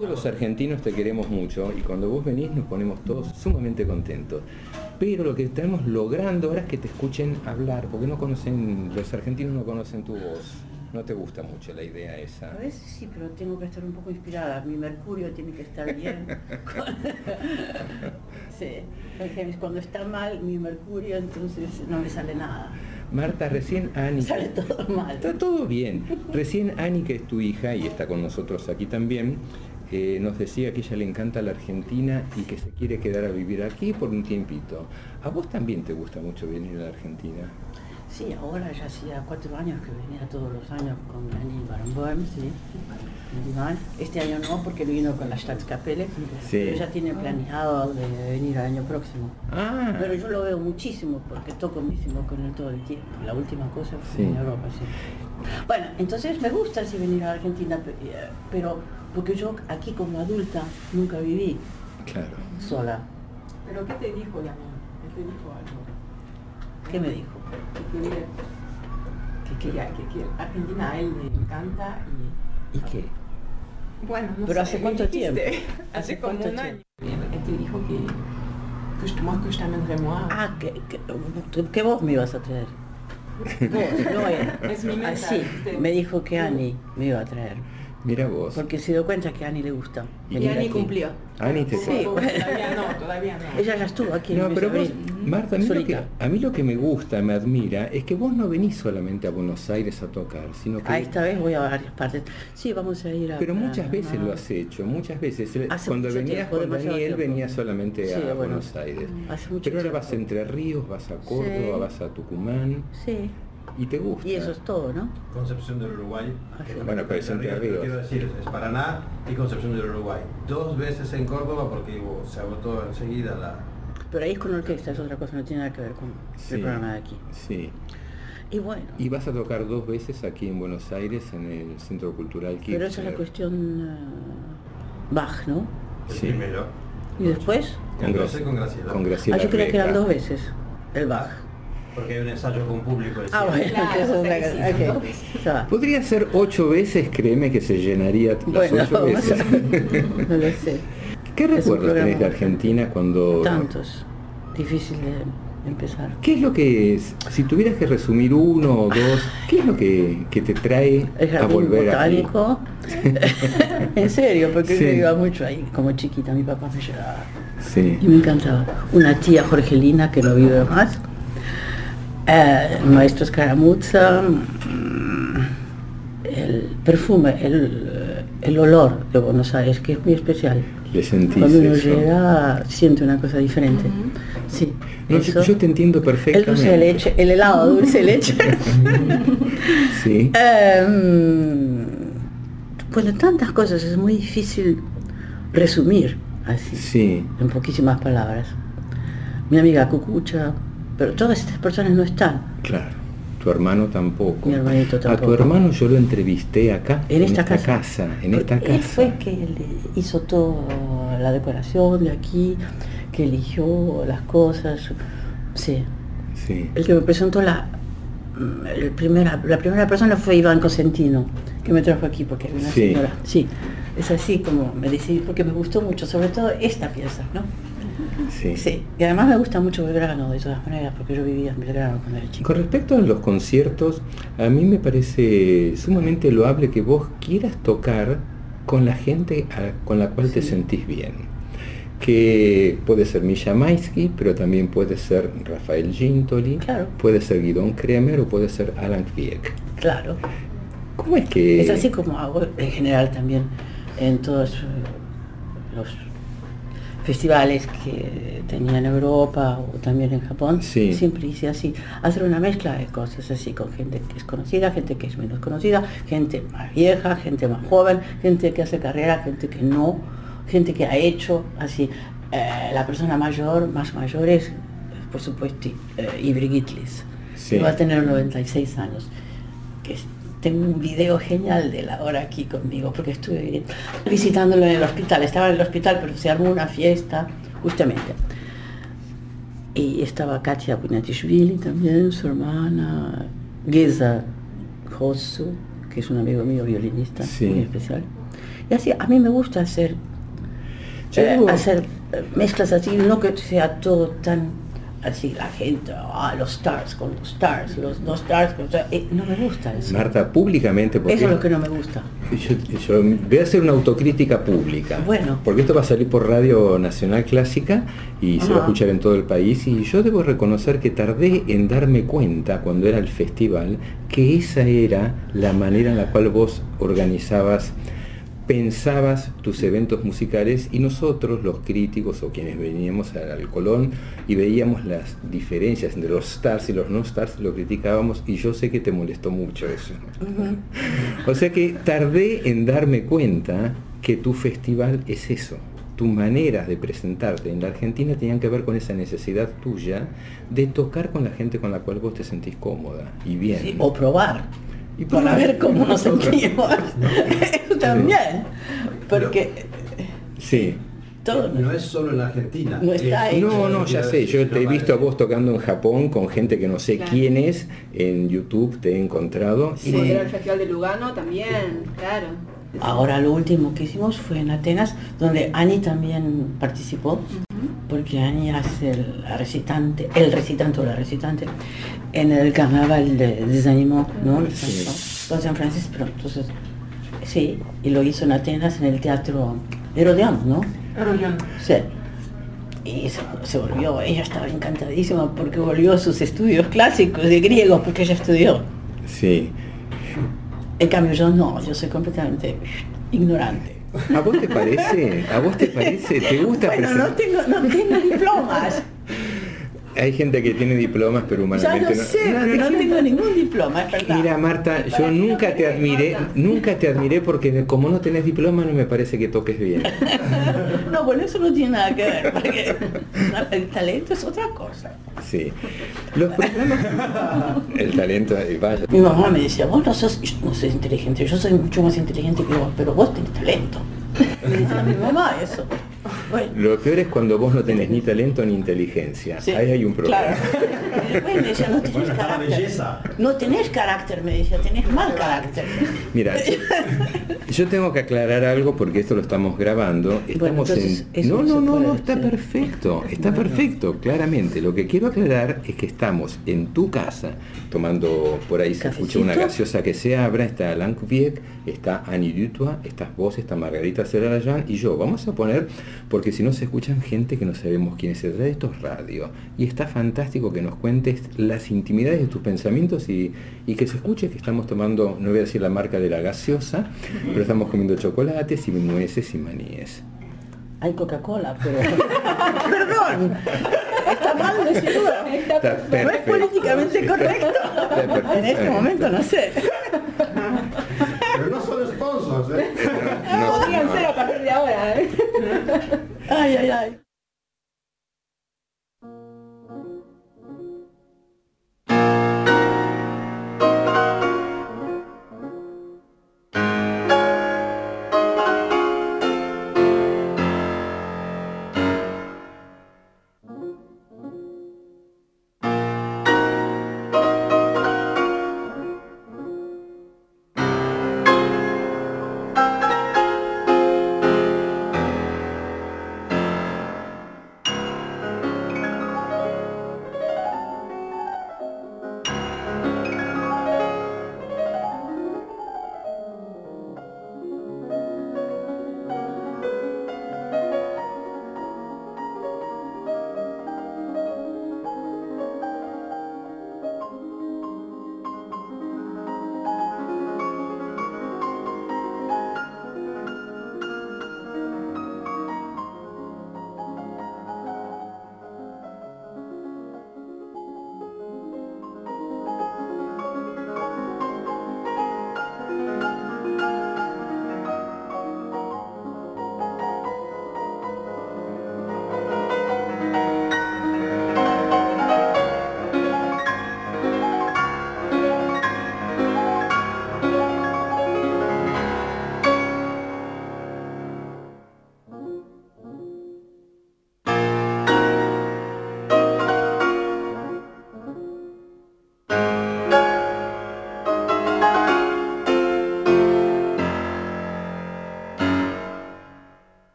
Todos los argentinos te queremos mucho y cuando vos venís nos ponemos todos sumamente contentos. Pero lo que estamos logrando ahora es que te escuchen hablar, porque no conocen, los argentinos no conocen tu voz. No te gusta mucho la idea esa. A veces sí, pero tengo que estar un poco inspirada. Mi mercurio tiene que estar bien. sí, porque cuando está mal mi mercurio, entonces no me sale nada. Marta, recién Ani... Sale todo mal. Está todo bien. Recién Ani, que es tu hija y está con nosotros aquí también, eh, nos decía que ella le encanta la Argentina y que se quiere quedar a vivir aquí por un tiempito. ¿A vos también te gusta mucho venir a la Argentina? Sí, ahora ya hacía cuatro años que venía todos los años con Annie Barenboim, sí. Este año no, porque vino con la Staatskapelle, Sí. pero ya tiene planeado de venir el año próximo. Ah, Pero yo lo veo muchísimo porque toco muchísimo con él todo el tiempo. La última cosa fue Sí. en Europa, sí. Bueno, entonces me gusta sí venir a Argentina, eh, pero porque yo aquí como adulta nunca viví claro. sola. ¿Pero qué te dijo Damián? Él te dijo algo. ¿Qué me dijo? Que quería, que, quería, que, que Argentina a él le encanta y... ¿Y qué? Bueno, no ¿Pero sé, hace cuánto dijiste. tiempo? Hace ¿Hace como un año. Él te dijo que. Ah, que, que, que vos me ibas a traer. Vos, no él. Es mi meta, Ah, sí, usted. me dijo que Ani me iba a traer. Mira vos. Porque se dio cuenta que a Ani le gusta. y Ani cumplió. Ani te Sí. Todavía no, todavía no. Ella ya estuvo aquí en No, el pero vos, abril. Marta, a mí, lo que, a mí lo que me gusta, me admira, es que vos no venís solamente a Buenos Aires a tocar, sino que... Ah, esta vez voy a varias partes. Sí, vamos a ir a... Pero muchas veces lo has hecho, muchas veces. Hace Cuando mucho venías tiempo, con Daniel, tiempo. venías solamente Sí, a bueno, Buenos Aires. hace mucho Pero ahora vas a. Entre Ríos, vas a Córdoba, Sí. vas a Tucumán Sí, y te gusta. y eso es todo, ¿no? Concepción del Uruguay. Ah, sí. Bueno, pero es Entre Ríos, Ríos. Quiero decir, es Paraná y Concepción del Uruguay. Dos veces en Córdoba porque se agotó enseguida la... Pero ahí es con orquesta, es otra cosa, no tiene nada que ver con Sí, el programa de aquí. Sí. Y bueno, Y vas a tocar dos veces aquí en Buenos Aires, en el Centro Cultural Kirchner. pero esa es la cuestión eh, Bach, ¿no? El Sí. primero. Y después, Con, El Gra- 12 con Graciela. con ah, Graciela yo creía que eran dos veces, el Bach. Porque hay un ensayo con público. el Ah, cierre. bueno, Claro, que eso es o sea una que sí, cosa, son ok. dos veces. Ya va. Podría ser ocho veces, créeme que se llenaría las Bueno, ocho veces. a- no lo sé. ¿Qué recuerdos tenés de. Argentina cuando... Tantos. Difícil de empezar. ¿Qué es lo que, es, si tuvieras que resumir uno o dos, qué es lo que, que te trae El a jardín volver aquí? botánico. en serio, porque Sí. yo iba mucho ahí como chiquita, mi papá me llevaba. Sí. Y me encantaba. Una tía Jorgelina que no vive más. Eh, el maestro Escaramuzza. mm, El perfume, el, el olor de Buenos Aires, que es muy especial. Le sentís Cuando uno eso. llega, siente una cosa diferente. Sí. No, yo, eso. yo te entiendo el perfectamente. dulce de leche, el helado dulce de leche. Sí. Em, bueno, tantas cosas, es muy difícil resumir así, Sí. en poquísimas palabras. Mi amiga Cucucha, pero todas estas personas no están. Claro. Tu hermano tampoco. Mi hermanito A tampoco. tu hermano yo lo entrevisté acá, En esta casa. en esta Porque Él casa. fue que hizo toda la decoración de aquí, que eligió las cosas. Sí, Sí. el que me presentó la, mm, el primera, la primera persona fue Iván Cosentino, que me trajo aquí porque había una Sí. señora. Sí, es así como me decidí, porque me gustó mucho, sobre todo esta pieza, ¿no? Sí. Sí, y además me gusta mucho Belgrano, de todas maneras, porque yo vivía en Belgrano cuando era chico. Con respecto a los conciertos, a mí me parece sumamente loable que vos quieras tocar con la gente a- con la cual te sentís bien. Que puede ser Misha Maisky, pero también puede ser Rafael Gintoli, Claro. puede ser Guidón Kremer o puede ser Alan Kviek. Claro, ¿Cómo es que...? es así como hago en general también en todos los festivales que tenía en Europa o también en Japón, Sí. siempre hice así, hacer una mezcla de cosas así, con gente que es conocida, gente que es menos conocida, gente más vieja, gente más joven, gente que hace carrera, gente que no, gente que ha hecho así. Eh, la persona mayor, más mayor es, por supuesto, eh, Ivry Gitlis, Sí. que va a tener 96 años, que es- tengo un video genial de la hora aquí conmigo, porque estuve visitándolo en el hospital. Estaba en el hospital, pero se armó una fiesta, justamente. Y estaba Katia Bunatishvili también, su hermana, Geza Josu, que es un amigo mío violinista Sí. muy especial. Y así, a mí me gusta hacer, eh, hacer eh, mezclas así, no que sea todo tan así, la gente, ah, los stars con los stars, los no stars con stars. Eh, no me gusta eso. Marta, públicamente, porque Eso es lo que no me gusta. yo, yo voy a hacer una autocrítica pública. Bueno. Porque esto va a salir por Radio Nacional Clásica y se va a escuchar en todo el país. Y yo debo reconocer que tardé en darme cuenta cuando era el festival que esa era la manera en la cual vos organizabas, pensabas tus eventos musicales y nosotros, los críticos o quienes veníamos al, Colón y veíamos las diferencias entre los stars y los no stars, lo criticábamos y yo sé que te molestó mucho eso. O sea que tardé en darme cuenta que tu festival es eso. Tus maneras de presentarte en la Argentina tenían que ver con esa necesidad tuya de tocar con la gente con la cual vos te sentís cómoda y bien. Sí, o probar. Y para ver cómo nos sentimos. Eso también. Porque Sí. todo No es solo en la Argentina. No está Es- ahí. No, no, ya sé, yo te he visto a vos tocando en Japón con gente que no sé Claro. quién es, en YouTube te he encontrado. Y Sí. volver al Festival de Lugano también, claro. Ahora lo último que hicimos fue en Atenas, donde Ani también participó, porque Ani hace el recitante, el recitante o la recitante, en el carnaval de Desanimó, ¿no? Sí. Con San Francisco, pero entonces, sí, y lo hizo en Atenas, en el teatro Herodiano, ¿no? Sí. Y se, se volvió, ella estaba encantadísima porque volvió a sus estudios clásicos de griego, porque ella estudió. Sí. En cambio yo no, yo soy completamente ignorante. ¿A vos te parece? ¿A vos te parece? ¿Te gusta Bueno, no presentar? tengo, no tengo diplomas. Hay gente que tiene diplomas, pero Ya humanamente lo sé, pero no tengo ningún diploma, es verdad. Mira, Marta, yo nunca te admiré, nunca te admiré porque como no tenés diploma no me parece que toques bien. No, bueno, eso no tiene nada que ver, porque el talento es otra cosa. Sí. Los programas... El talento, eh, vaya. Mi mamá me decía, vos no sos, yo no soy inteligente, yo soy mucho más inteligente que vos, pero vos tenés talento. Me decía mi mamá eso. Bueno, Lo peor es cuando vos no tenés ni talento ni inteligencia. sí, Ahí hay un problema. Claro. Bueno, ella no tenés Bueno, carácter. belleza. No tenés carácter, me decía, tenés mal carácter. Mira, yo, tengo que aclarar algo porque esto lo estamos grabando. Estamos entonces, en. No, no no, no, puede no, está decir. perfecto. Está perfecto, claramente. Lo que quiero aclarar es que estamos en tu casa tomando por ahí se escucha una gaseosa que se abra. Está Alain Kubiek, está Annie Dutois, estás vos, está Margarita Celarayán y yo. Vamos a poner, porque si no se escuchan gente que no sabemos quién es. De esto es radio. Y está fantástico que nos cuentes las intimidades de tus pensamientos y, y que se escuche que estamos tomando, no voy a decir la marca de la gaseosa, pero estamos comiendo chocolates y nueces y maníes. Hay Coca-Cola, pero... Perdón, está mal decirlo. Está No es políticamente correcto. En este momento no sé. Sponsors, ¿eh? No, Podrían no. ser a partir de ahora, ¿eh? Ay, ay, ay.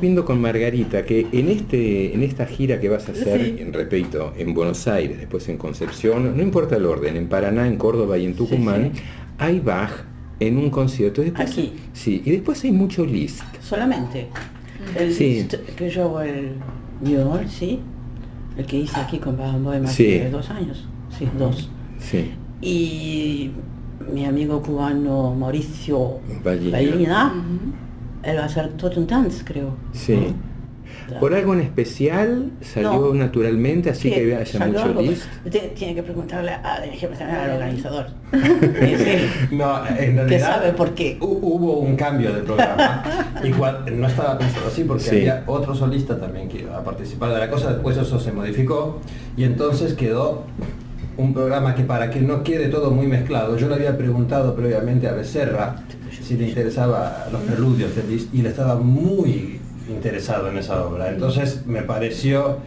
Viendo con Margarita que en este en esta gira que vas a hacer, Sí. en, repito, en Buenos Aires, después en Concepción, no importa el orden, en Paraná, en Córdoba y en Tucumán, sí. hay Bach en un concierto. Después, Aquí. Sí, y después hay mucho Liszt. Solamente. El Sí. Liszt que yo hago el New sí, el que hice aquí con Bajan Bohem hace Sí. dos años, sí, dos. Sí. Y mi amigo cubano Mauricio Ballina. A hacer Totten Dance, creo. Sí. ¿Por algo en especial salió No. naturalmente, así Sí, que haya mucho? Usted tiene que preguntarle a, al organizador. No, en realidad. Que sabe por qué. hu- Hubo un cambio de programa. Igual no estaba pensado así porque Sí. había otro solista también que iba a participar de la cosa. Después eso se modificó y entonces quedó un programa que para que no quede todo muy mezclado, yo le había preguntado previamente a Becerra si le interesaba los preludios de Liszt y le estaba muy interesado en esa obra. Entonces me pareció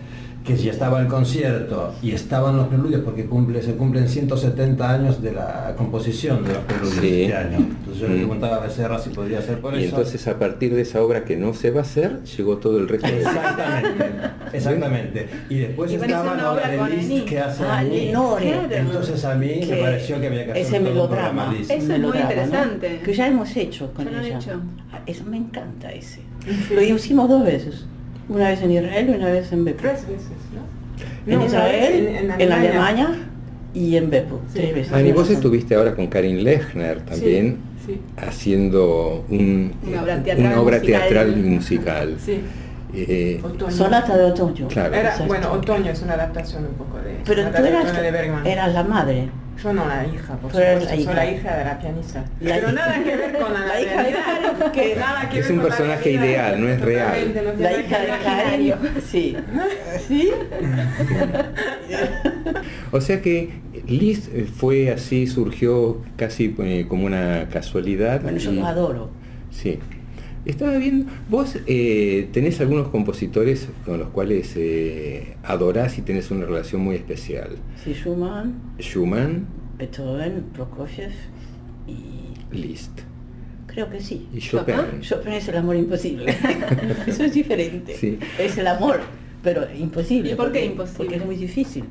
que si estaba el concierto y estaban los preludios, porque cumple, se cumplen 170 años de la composición de los preludios Sí. este año. Entonces yo le Mm. preguntaba a Becerra si podría ser por Y eso. entonces a partir de esa obra que no se va a hacer, llegó todo el resto de... Exactamente, exactamente. Y después Y van a hacer estaba una la obra de Liszt que hace Ah. Entonces a mí me Que pareció que había que hacer ese un melodrama. Eso es muy interesante. Que ya hemos hecho con Ya ella. hecho. Ah, Eso me encanta ese. Lo hicimos dos veces. Una vez en Israel y una vez en Beppu. Tres veces, ¿no? En No, Israel, vez en, Alemania y en Beppu. Sí. Tres veces. Ani, vos estuviste ahora con Karin Lechner también Sí, haciendo un- Una obra teatral una obra musical. teatral musical. Eh, Otoño. Sonata de otoño. Claro. Era, bueno, Otoño es una adaptación un poco de Pero tú de eras, de eras la madre. Yo no la hija, por supuesto, la soy la hija. de la pianista. La Pero hija. nada que ver con la, La hija de que- nada que Es ver un con personaje ideal, no es real. Totalmente, no es La hija de. Karin. Sí. ¿Sí? o sea que Liszt eh, fue así, surgió casi eh, como una casualidad. Bueno, yo y- lo adoro. Sí. Estaba viendo, vos eh, tenés algunos compositores con los cuales eh, adorás y tenés una relación muy especial. Sí, Schumann, Schumann, Beethoven, Prokofiev y Liszt. creo que sí. Y Chopin. Chopin es el amor imposible. Eso es diferente. Sí. Es el amor, pero imposible. ¿Y por qué porque- imposible? Porque es muy difícil.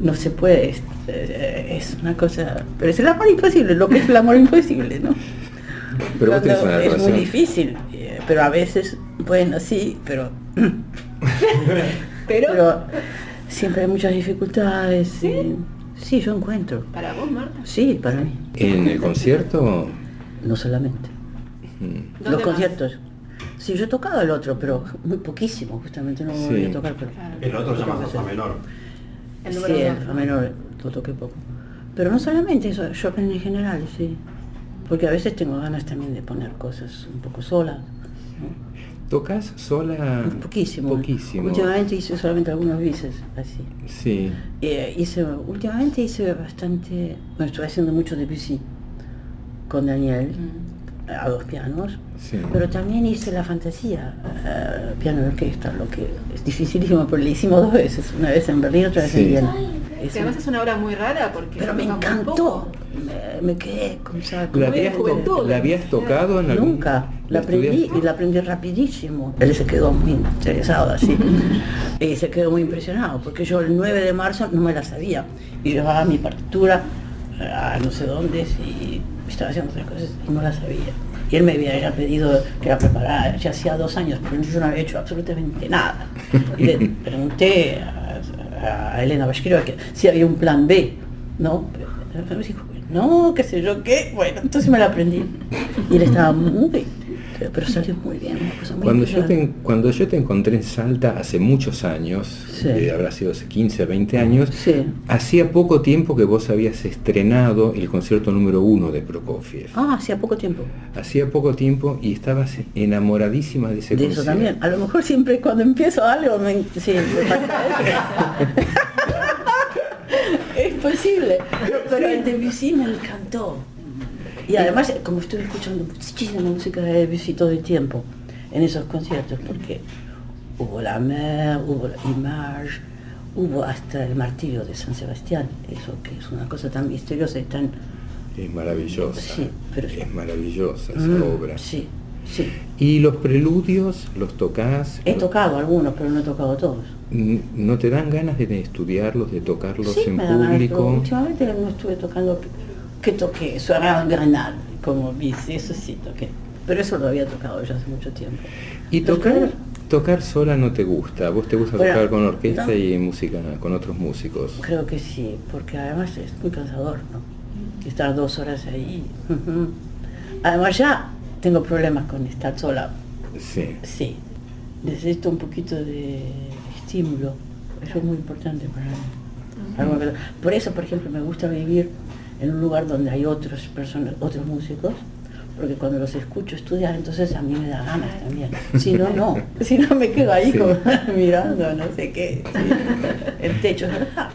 No se puede, es, eh, es una cosa... Pero es el amor imposible, lo que es el amor imposible, ¿no? Pero vos tenés Cuando una es relación. muy difícil, eh, pero a veces, bueno, sí, pero... Pero, pero siempre hay muchas dificultades. y- sí, yo encuentro. para vos, Marta. Sí, para mí. En el concierto, No solamente. mm, ¿Dónde Los más? conciertos. Sí, yo he tocado el otro, pero muy poquísimo, justamente no Sí. voy a tocar. Pero... Claro. El otro se llama Fa menor. El sí, el fa menor lo toqué poco. Pero no solamente eso, Chopin en general, sí. Porque a veces tengo ganas también de poner cosas un poco solas. ¿no? ¿tocas sola? Poquísimo. Poquísimo. Últimamente hice solamente algunos bises, así. Sí. Eh, hice, últimamente hice bastante, bueno, estuve haciendo mucho Debussy con Daniel, Mm. A dos pianos, Sí. pero también hice la fantasía, eh, piano de orquesta, lo que es dificilísimo, pero le hicimos dos veces, una vez en Berlín, otra vez Sí. en Viena. Es además un- es una obra muy rara porque pero me encantó, me, me quedé con saco. ¿La habías, to- ¿La habías tocado en algún Nunca, la aprendí y la aprendí rapidísimo. Él se quedó muy interesado así y se quedó muy impresionado porque yo el 9 de marzo no me la sabía y llevaba mi partitura a no sé dónde y estaba haciendo otras cosas y no la sabía. Y él me había ya pedido que la preparara, ya hacía dos años, pero yo no había hecho absolutamente nada. Y le pregunté a, a Elena Bashkirova que si había un plan B, ¿no? Pero me dijo, no, qué sé yo qué. Bueno, entonces me la aprendí. Y él estaba muy... Pero salió muy bien, una cosa muy Cuando yo, te, cuando yo te encontré en Salta hace muchos años, Sí. eh, habrá sido hace 15, 20 años, Sí. hacía poco tiempo que vos habías estrenado el concierto número uno de Prokofiev. Ah, hacía poco tiempo. Hacía poco tiempo y estabas enamoradísima de ese De eso concierto. también. A lo mejor siempre cuando empiezo algo me... Sí, me eso. es posible. Pero el Debussy me encantó. Y además, como estuve escuchando muchísima música de Debussy todo el tiempo en esos conciertos, porque hubo La Mer, hubo la Image, hubo hasta el martirio de San Sebastián, eso que es una cosa tan misteriosa y tan... Es maravillosa. Sí, pero- Es maravillosa esa Mm, obra. Sí. Sí. ¿Y los preludios los tocas? He tocado algunos, pero no he tocado todos. ¿No te dan ganas de estudiarlos, de tocarlos Sí, en me ganas, público? últimamente no estuve tocando, que toqué, en Grenade, como dice, eso sí toqué. Pero eso lo había tocado ya hace mucho tiempo. ¿Y tocar, tocar sola no te gusta? ¿Vos te gusta Bueno, tocar con orquesta no. y música con otros músicos? Creo que sí, porque además es muy cansador, ¿no? Estar dos horas ahí. Además ya tengo problemas con estar sola. Sí. Sí, necesito un poquito de estímulo. Eso es muy importante para mí. Por eso, por ejemplo, me gusta vivir en un lugar donde hay otras personas, otros músicos, porque cuando los escucho estudiar, entonces a mí me da ganas también. Si no, no. Si no, me quedo ahí Sí. como mirando, no sé qué. sí. El techo, es verdad.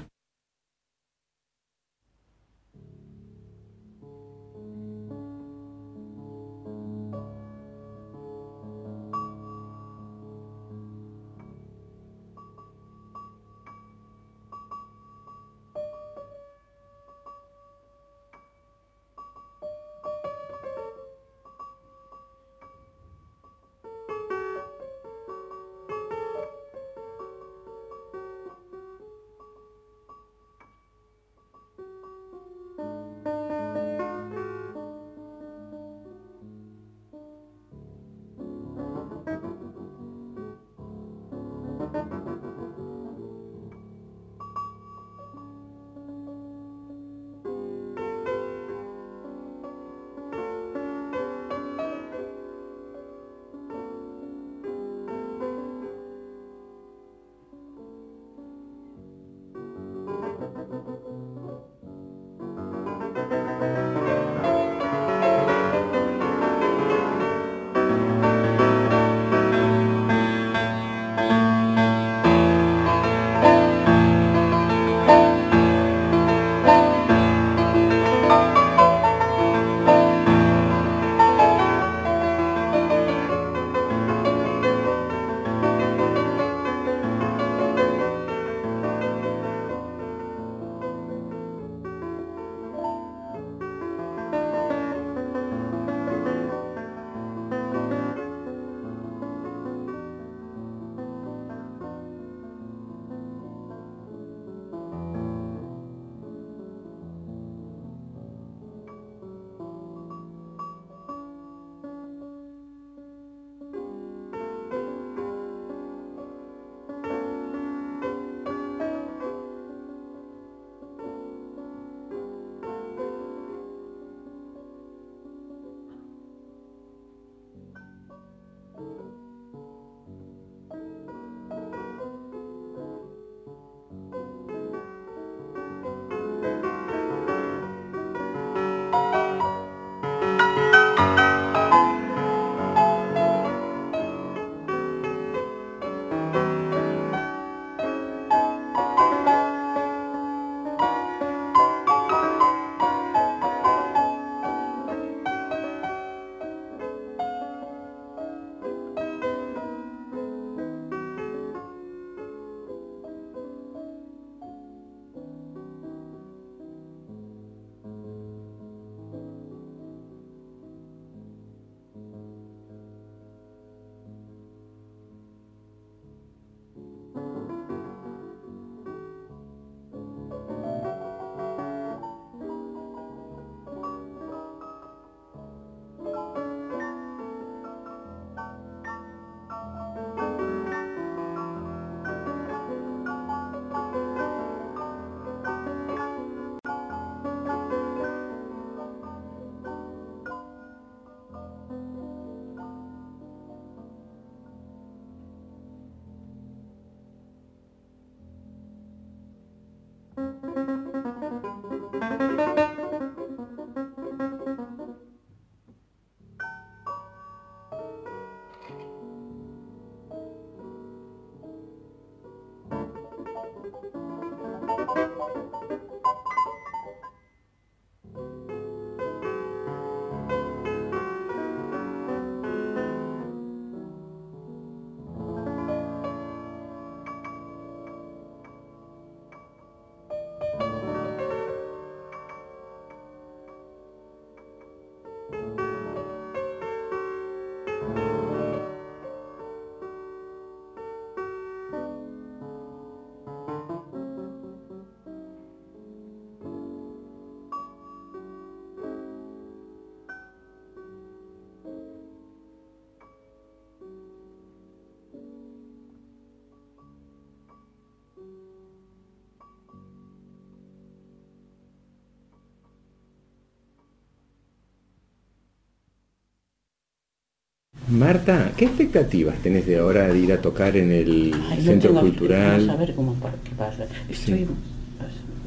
Marta, ¿qué expectativas tenés de ahora de ir a tocar en el Ay, no Centro tengo- Cultural? Vamos a ver cómo qué pasa. Estoy, Sí.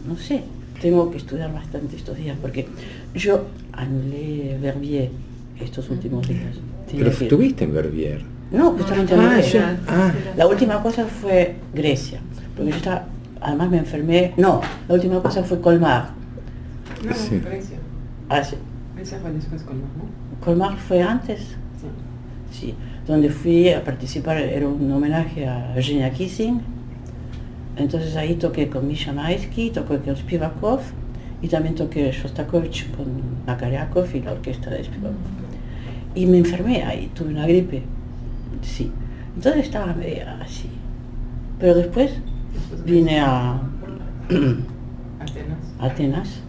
no sé, tengo que estudiar bastante estos días porque yo anulé Verbier estos últimos días. Tenía Pero que- estuviste en Verbier. No, justamente Ah, anulé. ya. Ah. La última cosa fue Grecia, porque yo estaba, además me enfermé. No, la última cosa fue Colmar. No, Sí. Grecia. Ah, sí. Grecia fue después con ¿no? Colmar fue antes, Sí. Sí, donde fui a participar, era un homenaje a Eugenia Kissing. Entonces ahí toqué con Misha Maetsky, toqué con Spivakov y también toqué Shostakovich con Makariakov y la orquesta de Spivakov. Y me enfermé ahí, tuve una gripe, sí. Entonces estaba media así. Pero después Después vine a Atenas. Atenas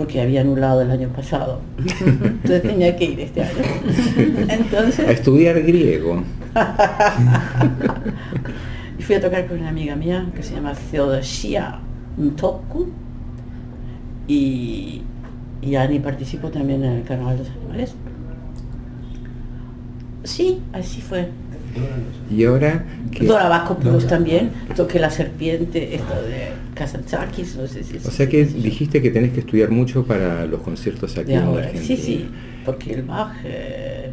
porque había anulado el año pasado. Entonces tenía que ir este año. A Entonces, estudiar griego. y fui a tocar con una amiga mía que se llama Theodosia Ntoku y, y Ani participó también en el Carnaval de los Animales. Sí, así fue. Y ahora que... Dora también, toqué La Serpiente, esto de Kazantzakis, no sé si O sea que dijiste que tenés que estudiar mucho para los conciertos aquí de en ahora. Argentina. Sí, sí, porque el Bach eh,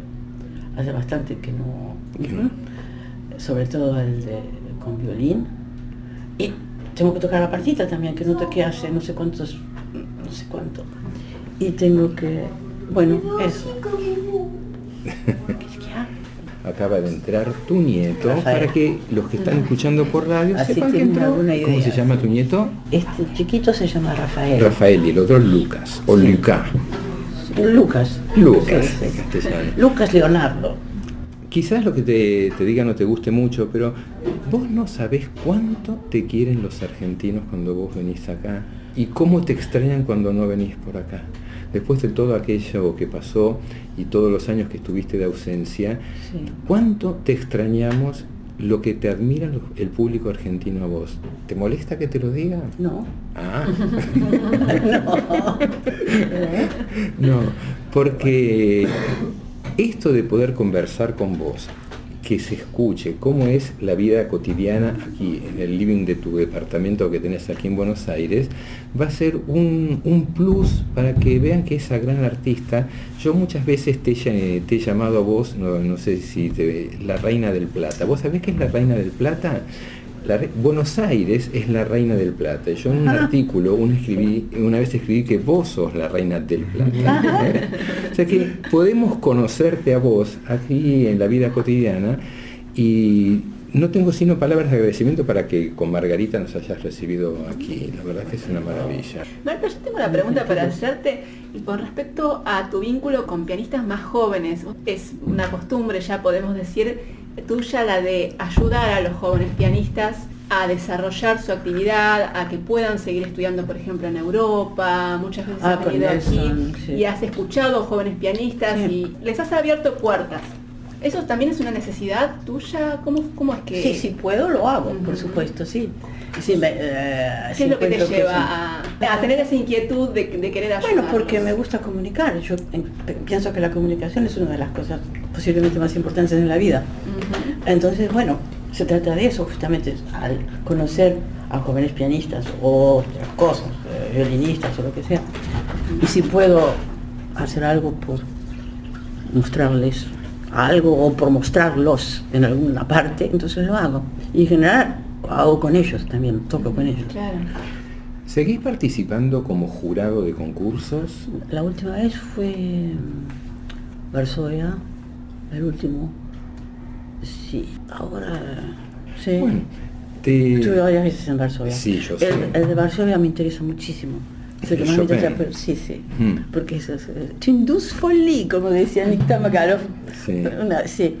hace bastante que no, Que no. Ujú. sobre todo el de con violín. Y tengo que tocar la partita también, que no toqué hace no sé cuántos, no sé cuánto. Y tengo que, bueno, eso. ¿Qué es que hay? Acaba de entrar tu nieto Rafael. para que los que están escuchando por radio Así sepan que entró. alguna ¿Cómo idea. se llama tu nieto? Este chiquito se llama Rafael. Rafael y el otro Lucas o Sí. Lucas. Lucas. Lucas Sí, en sí. castellano. Lucas Leonardo. Quizás lo que te, te diga no te guste mucho, pero vos no sabés cuánto te quieren los argentinos cuando vos venís acá y cómo te extrañan cuando no venís por acá. Después de todo aquello que pasó y todos los años que estuviste de ausencia, Sí. ¿cuánto te extrañamos lo que te admira el público argentino a vos? ¿Te molesta que te lo diga? No. Ah. no. No, porque esto de poder conversar con vos, que se escuche cómo es la vida cotidiana aquí en el living de tu departamento que tenés aquí en Buenos Aires, va a ser un, un plus para que vean que esa gran artista, yo muchas veces te, te he llamado a vos, no, no sé si te, la reina del plata. ¿Vos sabés qué es la reina del plata? La Buenos Aires es la reina del plata. Yo en un artículo una, escribí, una vez escribí que vos sos la reina del plata. o sea que podemos conocerte a vos aquí en la vida cotidiana y no tengo sino palabras de agradecimiento para que con Margarita nos hayas recibido aquí. La verdad que es una maravilla. Marta, yo tengo una pregunta para hacerte y con respecto a tu vínculo con pianistas más jóvenes. Es una costumbre, ya podemos decir, tuya la de ayudar a los jóvenes pianistas a desarrollar su actividad, a que puedan seguir estudiando, por ejemplo, en Europa. Muchas veces Ah, has venido aquí sí. y has escuchado jóvenes pianistas Sí. y les has abierto puertas. ¿Eso también es una necesidad tuya? ¿Cómo, cómo es que...? Sí, si puedo lo hago, por supuesto, sí. Si me, eh, ¿Qué es lo que te lleva sí. a, a tener esa inquietud de, de querer ayudar? Bueno, porque me gusta comunicar. Yo eh, pienso que la comunicación es una de las cosas posiblemente más importantes en la vida. Entonces, bueno, se trata de eso justamente, al conocer a jóvenes pianistas o otras cosas, eh, violinistas o lo que sea. Y si puedo hacer algo por mostrarles algo o por mostrarlos en alguna parte, entonces lo hago. Y en general hago con ellos también, toco con ellos. Claro. ¿Seguís participando como jurado de concursos? La última vez fue Varsovia, el último. Sí, ahora sí. Bueno, te... Estuve varias veces en Varsovia. Sí, yo sé. el, el de Varsovia me interesa muchísimo. Es el que ¿El más me Chopin? interesa, pero sí, sí. Hmm. Porque eso es folie, como decía Nikita Makarov. Sí. Una- sí.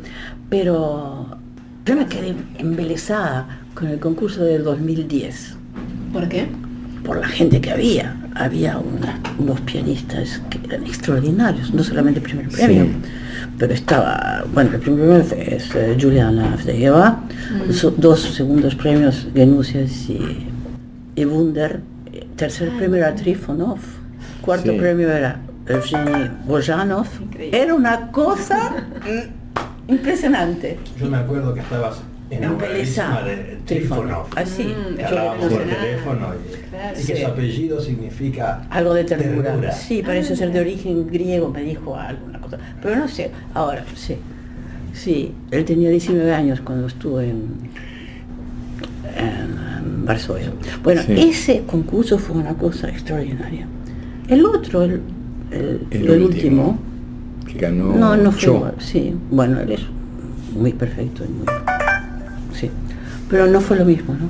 Pero yo me quedé embelesada con el concurso del 2010 ¿Por qué? por la gente que había. Había una- unos pianistas que eran extraordinarios, no solamente el primer premio, Sí. Pero estaba, bueno, el primer es eh, Juliana Avdeyeva, so- dos segundos premios, Genusias y, y Wunder, tercer premio era Trifonov, cuarto Sí. premio era Evgeny Bojanov, Increíble. era una cosa mm, impresionante. Yo me acuerdo que estabas enamoradísima de Trifonov. Así, Mm, hablábamos por teléfono y, Claro. y que Sí. su apellido significa algo de ternura. Ternura. Sí, parece ser de origen griego, me dijo alguna cosa. Pero no sé, ahora sí. Sí, él tenía 19 años cuando estuvo en, en Varsovia. Bueno, Sí. ese concurso fue una cosa extraordinaria. El otro, el, el- El el último, último, Que ganó no, no fue sí. Bueno, él es muy perfecto y muy... Sí, pero no fue lo mismo, ¿no?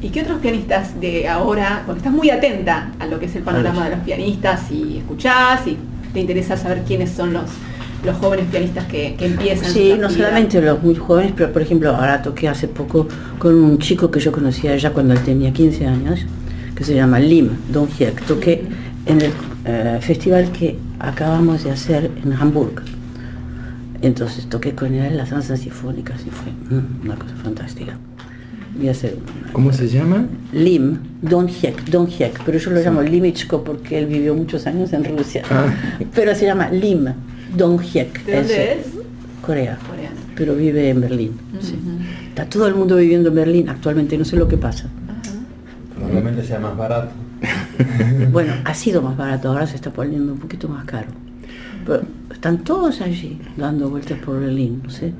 ¿Y qué otros pianistas de ahora, porque estás muy atenta a lo que es el panorama de los pianistas y escuchás y te interesa saber quiénes son los, los jóvenes pianistas que, que empiezan? Sí, no actividad? solamente los muy jóvenes, pero por ejemplo ahora toqué hace poco con un chico que yo conocía ya cuando él tenía 15 años, que se llama Lim Don Hiek. Toqué en el eh, festival que acabamos de hacer en Hamburg. Entonces toqué con él las danzas sinfónicas y fue mm, una cosa fantástica. Voy a hacer una- ¿Cómo se llama? Lim Don Hiek, Don Hiek, pero yo lo llamo Limichko porque él vivió muchos años en Rusia. Ah. Pero se llama Lim Don Hiek. ¿De dónde es? Corea Coreano. pero vive en Berlín. sí. Está todo el mundo viviendo en Berlín actualmente, no sé lo que pasa. Probablemente sea más barato. Bueno, ha sido más barato, ahora se está poniendo un poquito más caro. Pero están todos allí dando vueltas por Berlín, no sé.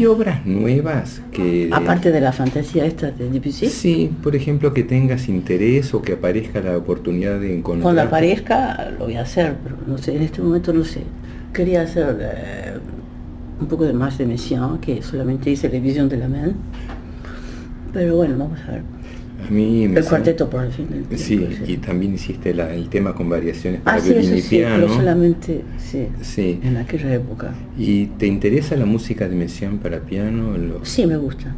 Hay obras nuevas que... Aparte de la fantasía esta de Debussy. Sí, por ejemplo, que tengas interés o que aparezca la oportunidad de encontrar... Cuando aparezca lo voy a hacer, pero no sé, en este momento no sé. Quería hacer eh, un poco de más de Messiaen, que solamente hice la visión de la main. Pero bueno, vamos a ver. A mí me El cuarteto por el fin del Sí, y también hiciste la- el tema con variaciones para Ah, sí, violín eso y sí, piano. pero solamente, sí, Sí. en aquella época. ¿Y te interesa la música de Messiaen para piano? Sí, me gusta,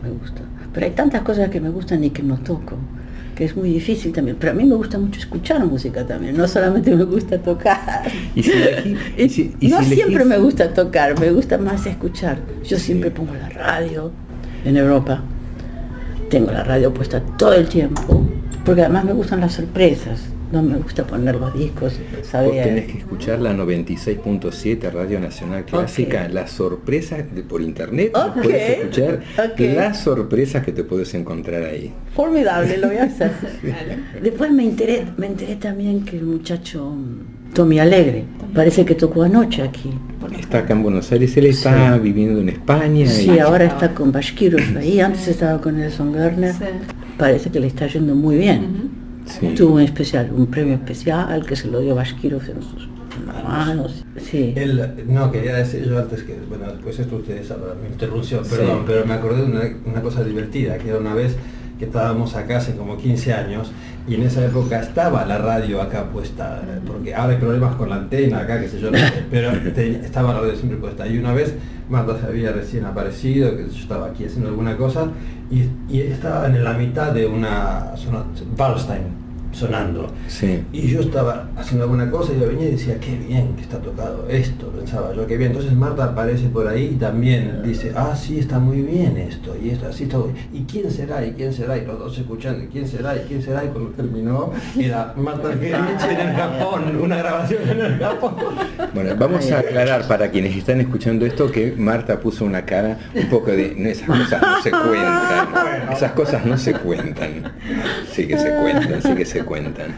me gusta. Pero hay tantas cosas que me gustan y que no toco, que es muy difícil también. Pero a mí me gusta mucho escuchar música también, no solamente me gusta tocar. Y si elegí- y si- y no si elegís- siempre me gusta tocar, me gusta más escuchar. Yo Sí. siempre pongo la radio en Europa. Tengo la radio puesta todo el tiempo, porque además me gustan las sorpresas. No me gusta poner los discos, Vos ¿sabes? tenés que escuchar la 96.7 Radio Nacional Clásica, las sorpresas de- por internet, Ok, puedes escuchar las sorpresas que te puedes encontrar ahí. Formidable, lo voy a hacer. Después me enteré, me enteré también que el muchacho Tommy Alegre, parece que tocó anoche aquí. Está acá en Buenos Aires, él está viviendo en España. Sí, y- ahora está con Bashkirov ahí, antes estaba con Nelson Garner. Sí. Parece que le está yendo muy bien. Ujú. sí. Tuvo un especial, un premio especial que se lo dio Bashkirov en sus manos. Sí. El- no, quería decir yo antes que, bueno, después esto ustedes sabrán, mi interrupción, Sí. perdón, pero me acordé de una, una cosa divertida, que era una vez que estábamos acá hace como 15 años y en esa época estaba la radio acá puesta, porque ahora hay problemas con la antena acá, qué sé yo, no sé, pero te- estaba la radio siempre puesta. Y una vez Marta se había recién aparecido, que yo estaba aquí haciendo alguna cosa, y, y estaba en la mitad de una zona, Bernstein sonando. Sí. Y yo estaba haciendo alguna cosa y yo venía y decía, qué bien que está tocado esto, pensaba yo, qué bien. Entonces Marta aparece por ahí y también dice, ah, sí, está muy bien esto, y esto, así está muy ¿Y quién será? ¿Y quién será? Y los dos escuchando, ¿y quién será? ¿Y quién será? Y cuando terminó, era Marta Argerich en el Japón, una grabación en el Japón. Bueno, vamos a aclarar para quienes están escuchando esto que Marta puso una cara un poco de... No, esas cosas no se cuentan. Esas cosas no se cuentan. Sí que se cuentan, sí que se cuentan.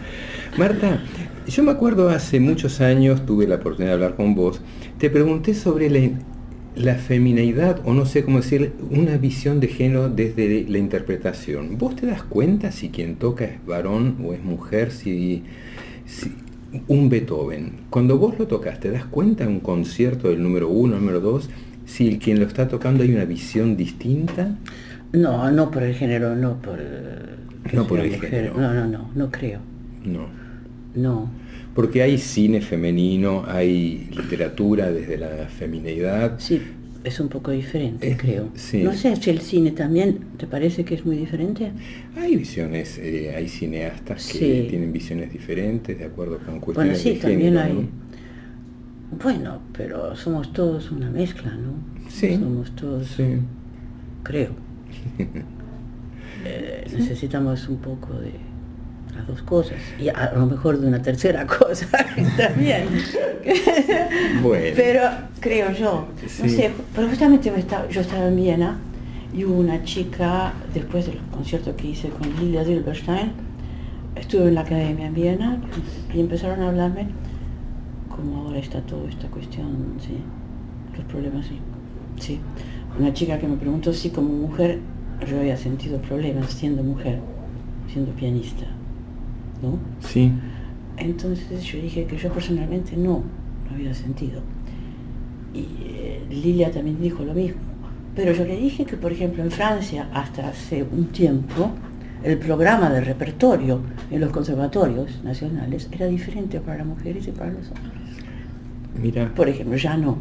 Marta, yo me acuerdo hace muchos años, tuve la oportunidad de hablar con vos, te pregunté sobre la, la femineidad, o no sé cómo decir, una visión de género desde la interpretación. ¿Vos te das cuenta si quien toca es varón o es mujer? Si, si- un Beethoven, cuando vos lo tocas, ¿te das cuenta en un concierto del número uno, número dos, si el quien lo está tocando hay una visión distinta? No, no por el género, no por... No por el género. No, no, no, no creo. No. No. Porque hay cine femenino, hay literatura desde la femineidad. Sí, es un poco diferente, creo. sí. No sé si el cine también, ¿te parece que es muy diferente? Hay visiones, eh, hay cineastas que Sí. tienen visiones diferentes de acuerdo con Bueno, cuestiones sí, de también género, hay... ¿no? Bueno, pero somos todos una mezcla, ¿no? Sí. Somos todos, Sí. creo. Eh, necesitamos un poco de las dos cosas. Y a lo mejor de una tercera cosa también. Bueno. Pero creo yo, Sí. no sé, pero justamente me estaba- yo estaba en Viena y hubo una chica, después del concierto que hice con Lilia Silberstein, estuve en la academia en Viena y empezaron a hablarme como ahora está toda esta cuestión, sí, los problemas, sí. sí. Una chica que me preguntó si como mujer yo había sentido problemas siendo mujer, siendo pianista, ¿no? Sí. Entonces yo dije que yo personalmente no, no había sentido. Y eh, Lilia también dijo lo mismo. Pero yo le dije que, por ejemplo, en Francia, hasta hace un tiempo, el programa de repertorio en los conservatorios nacionales era diferente para las mujeres y para los hombres. Mira. Por ejemplo, ya no.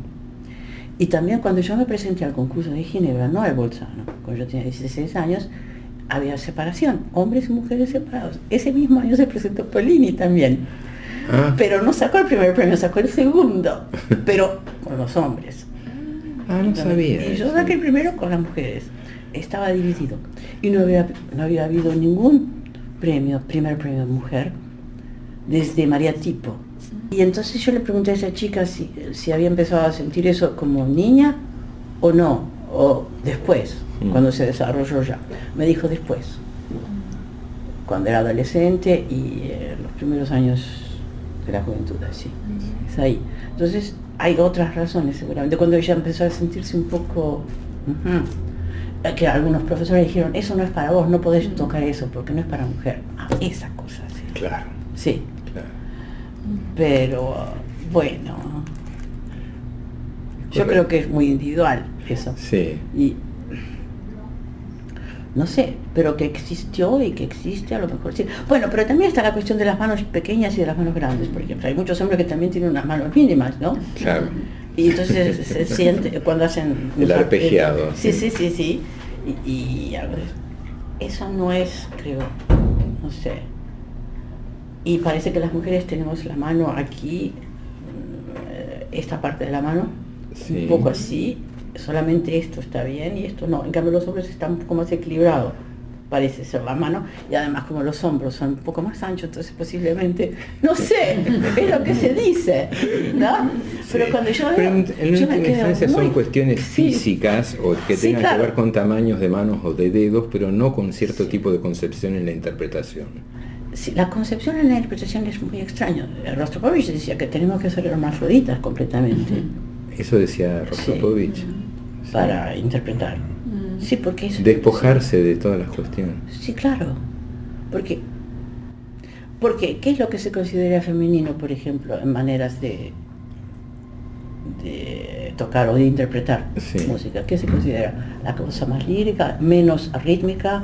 Y también cuando yo me presenté al concurso de Ginebra, no al Bolzano, cuando yo tenía 16 años, había separación, hombres y mujeres separados. Ese mismo año se presentó Polini también. Ah, Pero no sacó el primer premio, sacó el segundo, pero con los hombres. ah, no sabía. Y yo saqué el primero con las mujeres. Estaba dividido. Y no había, no había habido ningún premio, primer premio de mujer, desde María Tipo. Y entonces yo le pregunté a esa chica si, si había empezado a sentir eso como niña o no, o después, Mm. cuando se desarrolló ya. Me dijo después, cuando era adolescente y eh, los primeros años de la juventud, así. Es ahí. Entonces hay otras razones seguramente. Cuando ella empezó a sentirse un poco... que algunos profesores dijeron, eso no es para vos, no podés tocar eso porque no es para mujer. Ah, esa cosa, sí. Claro, Sí, claro. Pero bueno, yo Correcto. creo que es muy individual eso. Sí, Y no sé, pero que existió y que existe a lo mejor sí. Bueno, pero también está la cuestión de las manos pequeñas y de las manos grandes, por ejemplo. Hay muchos hombres que también tienen unas manos mínimas, ¿no? claro. Y entonces se siente cuando hacen El arpegiado, Sí, sí. sí, sí, sí. Y, y a ver, eso no es, creo, no sé. Y parece que las mujeres tenemos la mano aquí, mm, esta parte de la mano, Sí. un poco así, solamente esto está bien y esto no. En cambio los hombres están un poco más equilibrados, parece ser la mano, y además como los hombros son un poco más anchos, entonces posiblemente, no sé, es lo que se dice, ¿no? Pero Sí. cuando yo Pero en, veo, en yo última me quedo instancia son muy- cuestiones sí. físicas o que Sí, tengan claro. que ver con tamaños de manos o de dedos, pero no con cierto tipo de concepción en la interpretación. Sí, la concepción en la interpretación es muy extraña. Rostropovich decía que tenemos que ser hermafroditas completamente Eso decía Rostropovich. Sí. para interpretar. Sí, porque es... Despojarse de todas las cuestiones. Sí, claro. Porque, porque, ¿qué es lo que se considera femenino, por ejemplo, en maneras de, de tocar o de interpretar Sí. música? ¿Qué se considera? La cosa más lírica, menos rítmica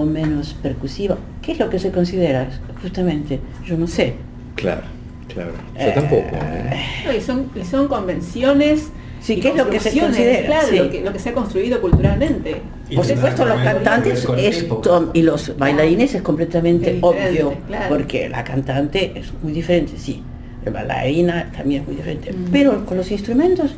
o menos percusiva. ¿Qué es lo que se considera? Justamente, yo no sé. Claro, claro. Yo Eh, tampoco. ¿eh? No, y son, y son convenciones. Sí, ¿qué es lo que se considera? Claro, Sí. lo, que, lo que se ha construido culturalmente. Y Por supuesto, los cantantes es y los bailarines es completamente obvio, claro. porque la cantante es muy diferente, sí. La bailarina también es muy diferente. Mm. Pero con los instrumentos,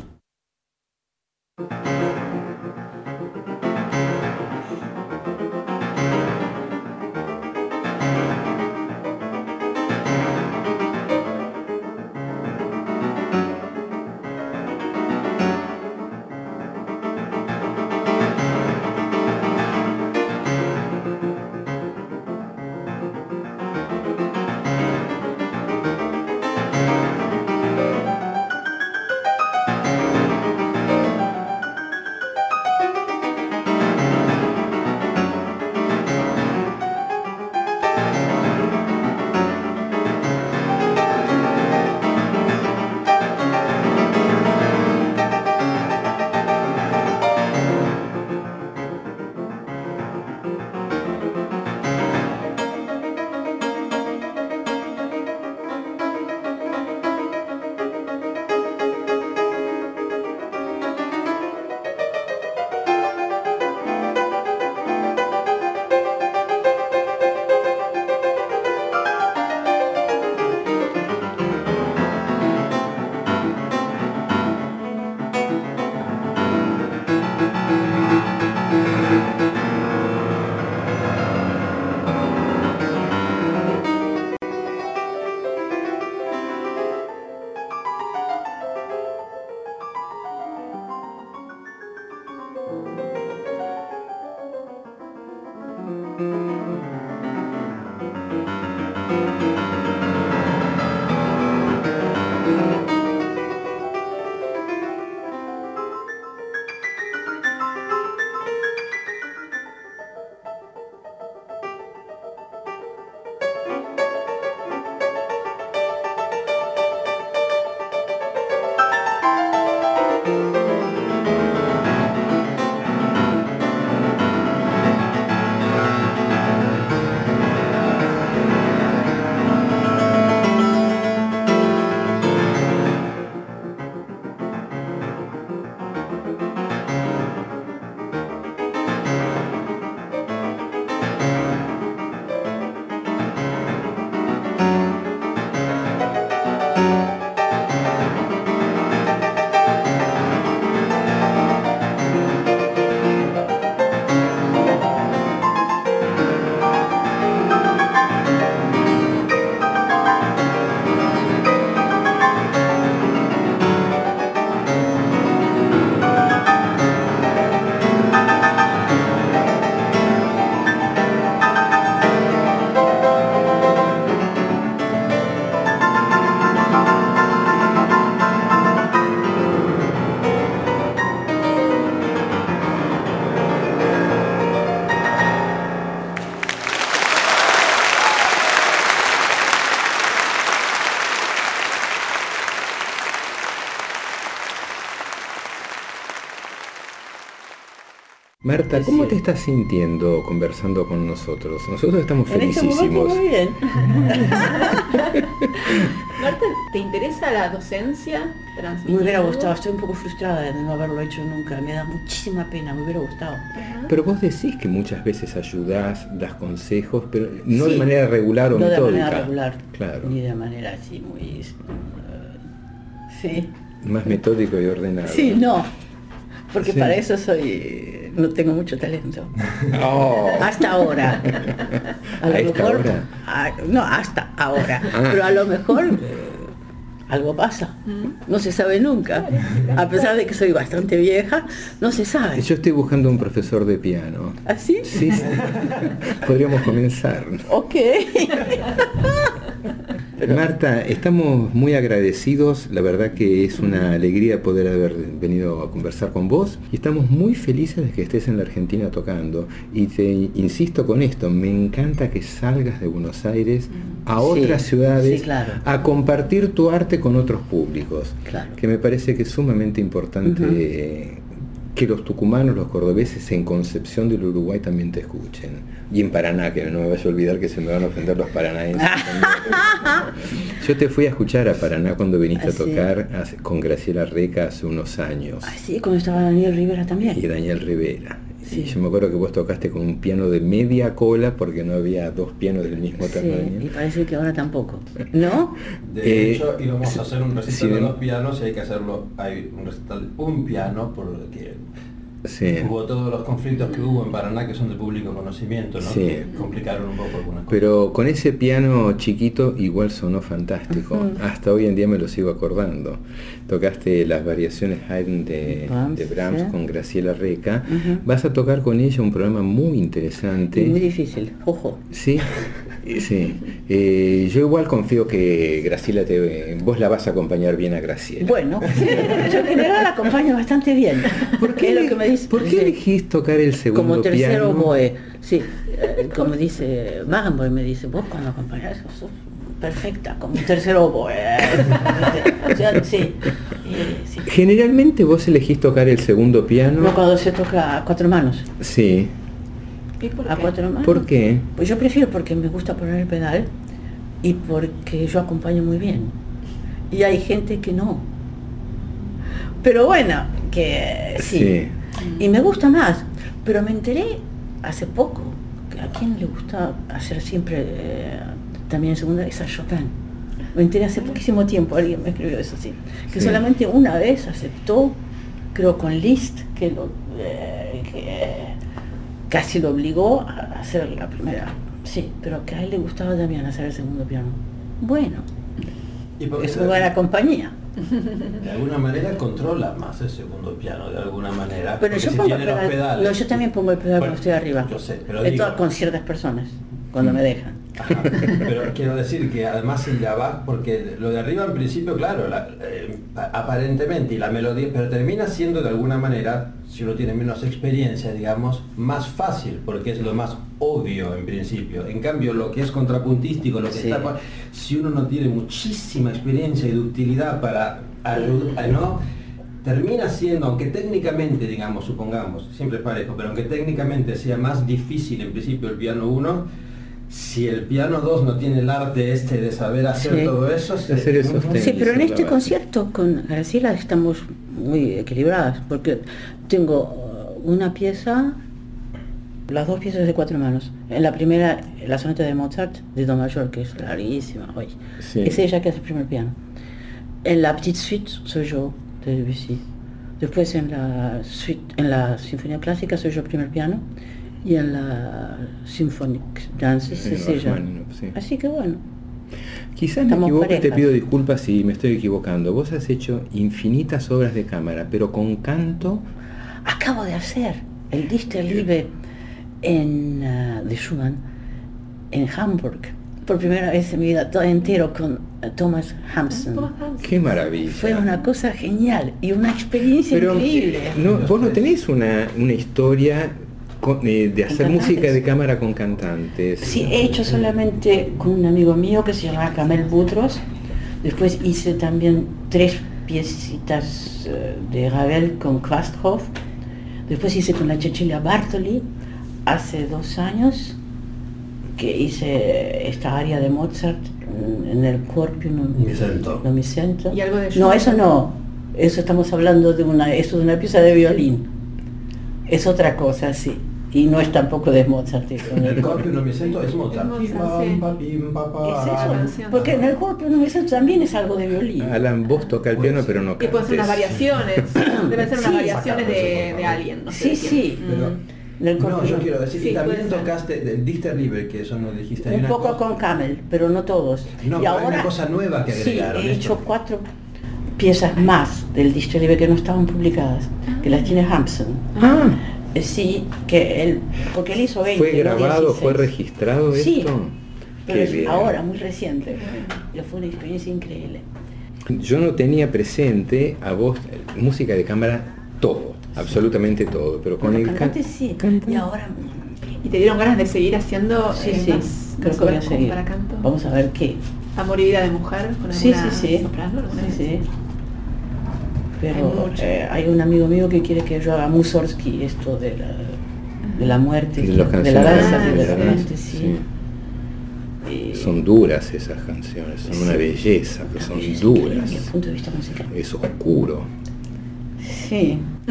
Marta, ¿cómo te estás sintiendo conversando con nosotros? Nosotros estamos En este felicísimos. muy bien. Marta, ¿te interesa la docencia? Me hubiera ¿Transmitir gustado, estoy un poco frustrada de no haberlo hecho nunca. Me da muchísima pena, me hubiera gustado. Ajá. Pero vos decís que muchas veces ayudás, das consejos, pero no Sí. de manera regular o no de metódica. manera regular, Claro. ni de manera así muy... eh, sí. Más metódico y ordenado. Sí, no. Porque Sí. para eso soy... no tengo mucho talento. Oh. Hasta ahora. A ¿A lo mejor... hora? a- no, hasta ahora. Ah. Pero a lo mejor eh, algo pasa. No se sabe nunca. A pesar de que soy bastante vieja, no se sabe. Yo estoy buscando un profesor de piano. ¿Así? Sí, sí. Podríamos comenzar. Ok. Marta, estamos muy agradecidos, la verdad que es una alegría poder haber venido a conversar con vos y estamos muy felices de que estés en la Argentina tocando. Y te insisto con esto, me encanta que salgas de Buenos Aires a Sí, otras ciudades sí, claro. a compartir tu arte con otros públicos, Claro. que me parece que es sumamente importante eh, que los tucumanos, los cordobeses en Concepción del Uruguay también te escuchen. Y en Paraná, que no me vaya a olvidar que se me van a ofender los paranaenses. también. Yo te fui a escuchar a Paraná cuando viniste Ah, a sí. tocar hace- con Graciela Reca hace unos años. Así, cuando estaba Daniel Rivera también. Y Daniel Rivera. Sí. Y yo me acuerdo que vos tocaste con un piano de media cola porque no había dos pianos del mismo Sí, tamaño. y parece que ahora tampoco. ¿No? De Eh, hecho, íbamos a hacer un recital sí, de dos pianos y hay que hacerlo, hay un recital, un piano, porque Sí. hubo todos los conflictos que hubo en Paraná que son de público conocimiento, ¿no? Sí. Que complicaron un poco algunas cosas. Pero con ese piano chiquito igual sonó fantástico. Hasta hoy en día me lo sigo acordando. Tocaste las variaciones Haydn de Brahms, de Brahms sí. con Graciela Reca. Vas a tocar con ella un programa muy Y interesante. muy difícil. Ojo. Sí, sí. Eh, yo igual confío que Graciela te... Vos la vas a acompañar bien a Graciela. Bueno, yo en general la acompaño bastante bien. ¿Por qué, lo que me dice. ¿por qué elegís tocar el segundo Como tercero piano? Sí, eh, como dice Barenboim, me dice, vos cuando acompañás sos perfecta, como un tercero boe. O sea, sí. eh, sí. Generalmente vos elegís tocar el segundo piano. No cuando se toca a cuatro manos. Sí. ¿Y por A qué? cuatro manos. ¿Por qué? Pues yo prefiero porque me gusta poner el pedal y porque yo acompaño muy bien. Y hay gente que no. Pero bueno, que sí. Y me gusta más. Pero me enteré hace poco que a quien le gusta hacer siempre eh, también segunda es a Chopin. Me enteré hace poquísimo tiempo, alguien me escribió eso, sí. Que Sí. solamente una vez aceptó, creo con Liszt, que, lo, eh, que casi lo obligó a hacer la primera. Sí, pero que a él le gustaba también hacer el segundo piano. Bueno, Y porque es una buena compañía. de alguna manera controla más el segundo piano, de alguna manera. Pero yo si pongo pedal. pedales. No, yo también pongo el pedal Bueno, cuando estoy arriba. Yo sé, pero digo- con ciertas personas, cuando me dejan. Ajá, Pero quiero decir que además si la vas, porque lo de arriba en principio, claro, la- eh, aparentemente y la melodía, pero termina siendo de alguna manera, si uno tiene menos experiencia, digamos, más fácil, porque es lo más obvio en principio. En cambio, lo que es contrapuntístico, lo que Sí. está, si uno no tiene muchísima experiencia y ductilidad para ayudar, ¿no? termina siendo, aunque técnicamente, digamos, supongamos, siempre es parejo, pero aunque técnicamente sea más difícil en principio el piano 1, si el piano 2 no tiene el arte este de saber hacer Sí. todo eso, se- Hacer esos Ujú. temas. Sí, pero en este concierto con Graciela estamos muy equilibradas, porque tengo uh, una pieza, las dos piezas de cuatro manos. En la primera, la sonata de Mozart, de Do mayor, que es larguísima hoy. Sí. Es ella que hace el primer piano. En la petite suite soy yo, de Debussy. Después en la suite, en la sinfonía clásica soy yo primer piano. Y en la Symphonic Dances En es ella. Sí. Así que bueno. Quizás me equivoco y te parejas. pido disculpas si me estoy equivocando. Vos has hecho infinitas obras de cámara, pero con canto Acabo de hacer el Dichterliebe en, ah, de Schumann en Hamburg. Por primera vez en mi vida, todo entero con eh, Thomas Hampson. Qué maravilla. Fue una cosa genial y una experiencia Pero increíble. no, vos no tenés una, una historia con- eh, de hacer música de cámara con cantantes. Sí, he hecho solamente con un amigo mío que se llama Camel Butros. Después hice también tres piecitas eh, de Ravel con Kvasthoff. Después hice con la Cecilia Bartoli hace dos años que hice esta área de Mozart en el Corpio sento. non mi sento. ¿Y algo de No, eso no. Eso estamos hablando de una, eso es una pieza de violín. Es otra cosa, sí. Y no es tampoco de Mozart. eso, en El corpio no me siento es Mozart. Es eso, porque en el Corpio no me siento también es algo de violín. Alan, vos toca el piano, pero no Y pueden ser unas cantes. variaciones, deben ser unas Sí. variaciones de, de alguien, no sé Sí, sí. Pero- Mm. En el No, yo quiero decir, Sí, y también tocaste del Dichter Libre, que eso no dijiste. Un poco cosa- con Camel, pero no todos. No, pero hay una cosa nueva que agregaron, Sí, he esto. hecho cuatro piezas más del disco libre que no estaban publicadas, que las tiene Hampson. Ah, Sí, que él, porque él hizo 20. ¿fue grabado, 16. fue registrado Sí, esto? Pero Qué es bien. ahora, muy reciente. Fue una experiencia increíble. Yo no tenía presente a vos música de cámara todo, absolutamente todo, pero con el los can- cantantes sí, canta- y ahora ¿Y te dieron ganas de seguir haciendo sí, eh, sí, más, creo más que voy a obras seguir. para canto? Vamos a ver qué. Amor y vida de mujer con Sí, sí, sí. soprano alguna Sí, vez? sí. Pero eh, hay un amigo mío que quiere que yo haga Mussorgsky, esto de la, de la muerte, de las de la canciones danza Ah, de la sí. muerte, sí. Eh, Son duras esas canciones, son una belleza, que una son belleza duras. Desde el punto de vista musical. Es oscuro. Sí.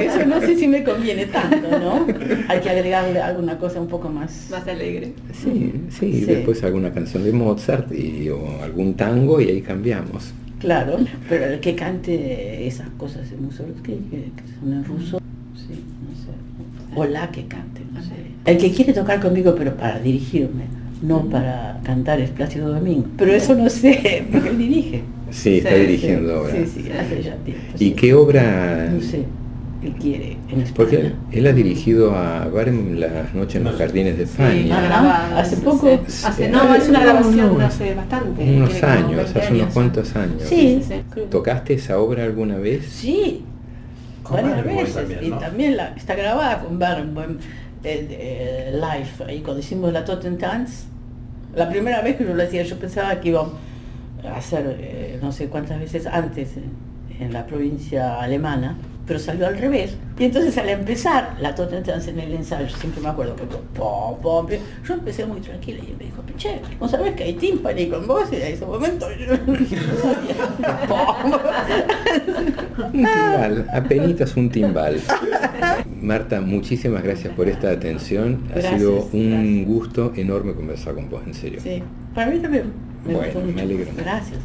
Eso no sé si me conviene tanto, ¿no? Hay que agregarle alguna cosa un poco más. Más alegre. Sí, sí, Sí. después alguna canción de Mozart y, o algún tango y ahí cambiamos. Claro, pero el que cante esas cosas de Mussorgsky, que, que son en ruso, sí, no sé. O la que cante, no sé. El que quiere tocar conmigo, pero para dirigirme, no para cantar es Plácido Domingo. Pero eso no sé, porque él dirige. Sí, está Sí, dirigiendo sí, ahora. Sí, sí, hace ya tiempo. ¿Y sí. qué obra? No sé, él quiere en España. Porque él, él ha dirigido a Barem las noches en los jardines de Sí, España. Grabado, ¿hace poco? sí. Hace, no, es una grabación no. hace bastante. unos años, 20 hace unos cuantos años. Sí. ¿Tocaste esa obra alguna vez? Sí, Con varias Barenboim veces. también, Y también la, está grabada con Barenboim eh, eh, live. Ahí cuando hicimos la Tottentanz, la primera vez que yo lo hacía, yo pensaba que iba a hacer eh, no sé cuántas veces antes en, en la provincia alemana, pero salió al revés. Y entonces al empezar la Tottentanz en el ensayo, siempre me acuerdo que pom, pom, yo empecé muy tranquila y él me dijo, che, ¿no sabes que hay timpani con vos? Y en ese momento yo. Un timbal, apenitas un timbal. Marta, muchísimas gracias por esta atención. ha Gracias, sido un gracias. gusto enorme conversar con vos, en serio. Sí, para mí también. Me Bueno, me alegro. Gracias.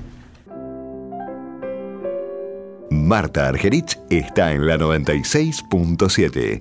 Marta Argerich está en la 96.7.